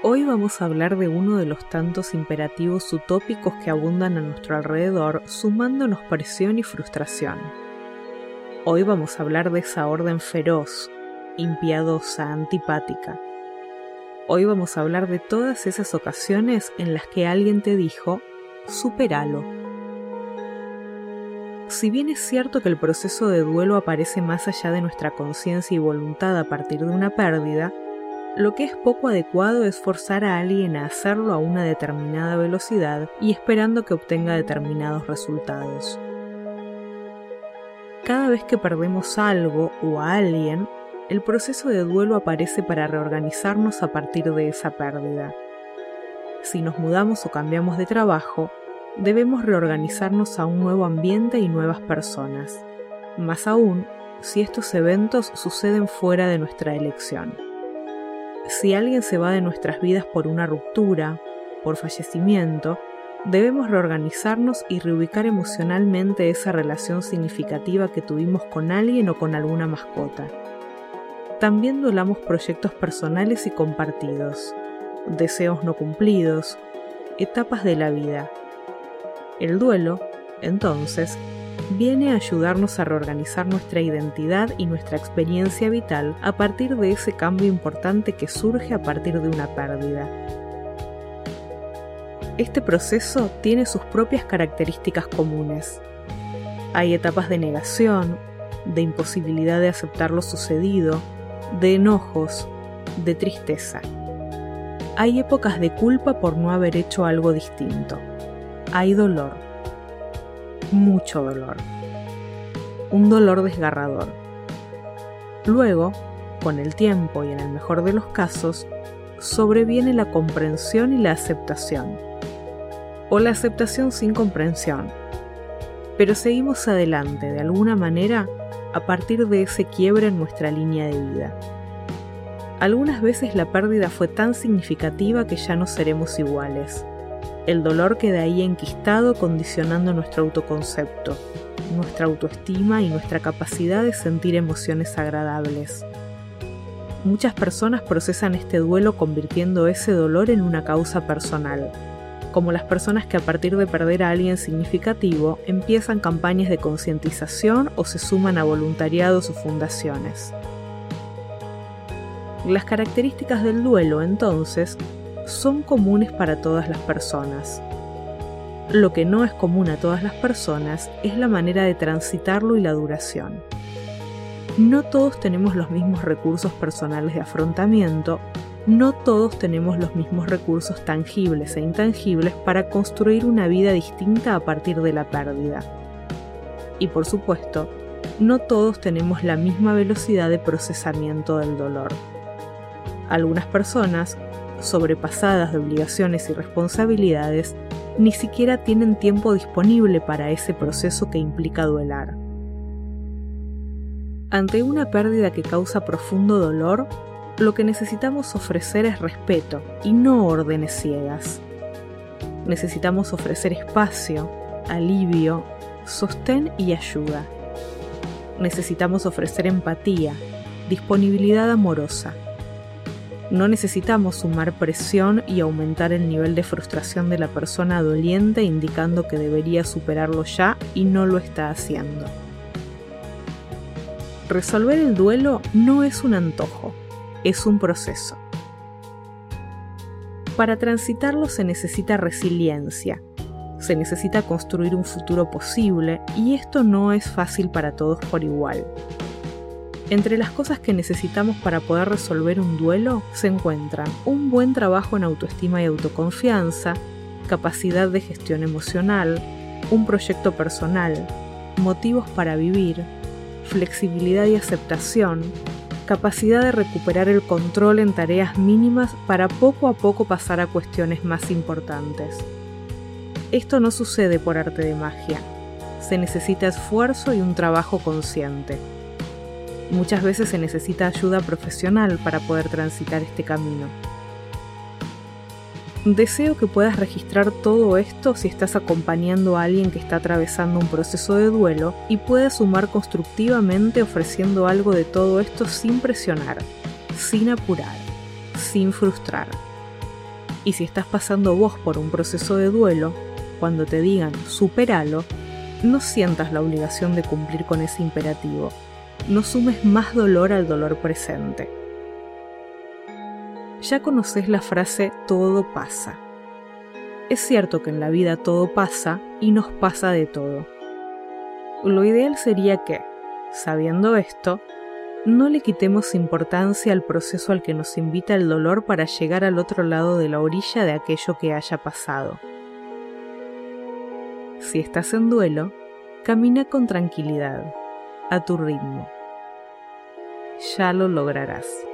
Hoy vamos a hablar de uno de los tantos imperativos utópicos que abundan a nuestro alrededor, sumándonos presión y frustración. Hoy vamos a hablar de esa orden feroz, impiadosa, antipática. Hoy vamos a hablar de todas esas ocasiones en las que alguien te dijo, superalo. Si bien es cierto que el proceso de duelo aparece más allá de nuestra conciencia y voluntad a partir de una pérdida, lo que es poco adecuado es forzar a alguien a hacerlo a una determinada velocidad y esperando que obtenga determinados resultados. Cada vez que perdemos algo o a alguien, el proceso de duelo aparece para reorganizarnos a partir de esa pérdida. Si nos mudamos o cambiamos de trabajo, debemos reorganizarnos a un nuevo ambiente y nuevas personas, más aún si estos eventos suceden fuera de nuestra elección. Si alguien se va de nuestras vidas por una ruptura, por fallecimiento, debemos reorganizarnos y reubicar emocionalmente esa relación significativa que tuvimos con alguien o con alguna mascota. También duelamos proyectos personales y compartidos, deseos no cumplidos, etapas de la vida. El duelo, entonces, viene a ayudarnos a reorganizar nuestra identidad y nuestra experiencia vital a partir de ese cambio importante que surge a partir de una pérdida. Este proceso tiene sus propias características comunes. Hay etapas de negación, de imposibilidad de aceptar lo sucedido, de enojos, de tristeza. Hay épocas de culpa por no haber hecho algo distinto. Hay dolor. Mucho dolor. Un dolor desgarrador. Luego, con el tiempo y en el mejor de los casos, sobreviene la comprensión y la aceptación. O la aceptación sin comprensión. Pero seguimos adelante de alguna manera a partir de ese quiebre en nuestra línea de vida. Algunas veces la pérdida fue tan significativa que ya no seremos iguales. El dolor queda ahí enquistado condicionando nuestro autoconcepto, nuestra autoestima y nuestra capacidad de sentir emociones agradables. Muchas personas procesan este duelo convirtiendo ese dolor en una causa personal, como las personas que a partir de perder a alguien significativo empiezan campañas de concientización o se suman a voluntariados o fundaciones. Las características del duelo, entonces, son comunes para todas las personas. Lo que no es común a todas las personas es la manera de transitarlo y la duración. No todos tenemos los mismos recursos personales de afrontamiento no todos tenemos los mismos recursos tangibles e intangibles para construir una vida distinta a partir de la pérdida. Y por supuesto, no todos tenemos la misma velocidad de procesamiento del dolor. Algunas personas, sobrepasadas de obligaciones y responsabilidades, ni siquiera tienen tiempo disponible para ese proceso que implica duelar. Ante una pérdida que causa profundo dolor, lo que necesitamos ofrecer es respeto y no órdenes ciegas. Necesitamos ofrecer espacio, alivio, sostén y ayuda. Necesitamos ofrecer empatía, disponibilidad amorosa. No necesitamos sumar presión y aumentar el nivel de frustración de la persona doliente indicando que debería superarlo ya y no lo está haciendo. Resolver el duelo no es un antojo, es un proceso. Para transitarlo se necesita resiliencia, se necesita construir un futuro posible y esto no es fácil para todos por igual. Entre las cosas que necesitamos para poder resolver un duelo se encuentran un buen trabajo en autoestima y autoconfianza, capacidad de gestión emocional, un proyecto personal, motivos para vivir, flexibilidad y aceptación, capacidad de recuperar el control en tareas mínimas para poco a poco pasar a cuestiones más importantes. Esto no sucede por arte de magia, se necesita esfuerzo y un trabajo consciente. Muchas veces se necesita ayuda profesional para poder transitar este camino. Deseo que puedas registrar todo esto si estás acompañando a alguien que está atravesando un proceso de duelo y puedas sumar constructivamente ofreciendo algo de todo esto sin presionar, sin apurar, sin frustrar. Y si estás pasando vos por un proceso de duelo, cuando te digan superalo, no sientas la obligación de cumplir con ese imperativo. No sumes más dolor al dolor presente. Ya conoces la frase todo pasa. Es cierto que en la vida todo pasa y nos pasa de todo. Lo ideal sería que, sabiendo esto, no le quitemos importancia al proceso al que nos invita el dolor para llegar al otro lado de la orilla de aquello que haya pasado. Si estás en duelo, camina con tranquilidad, a tu ritmo. Ya lo lograrás.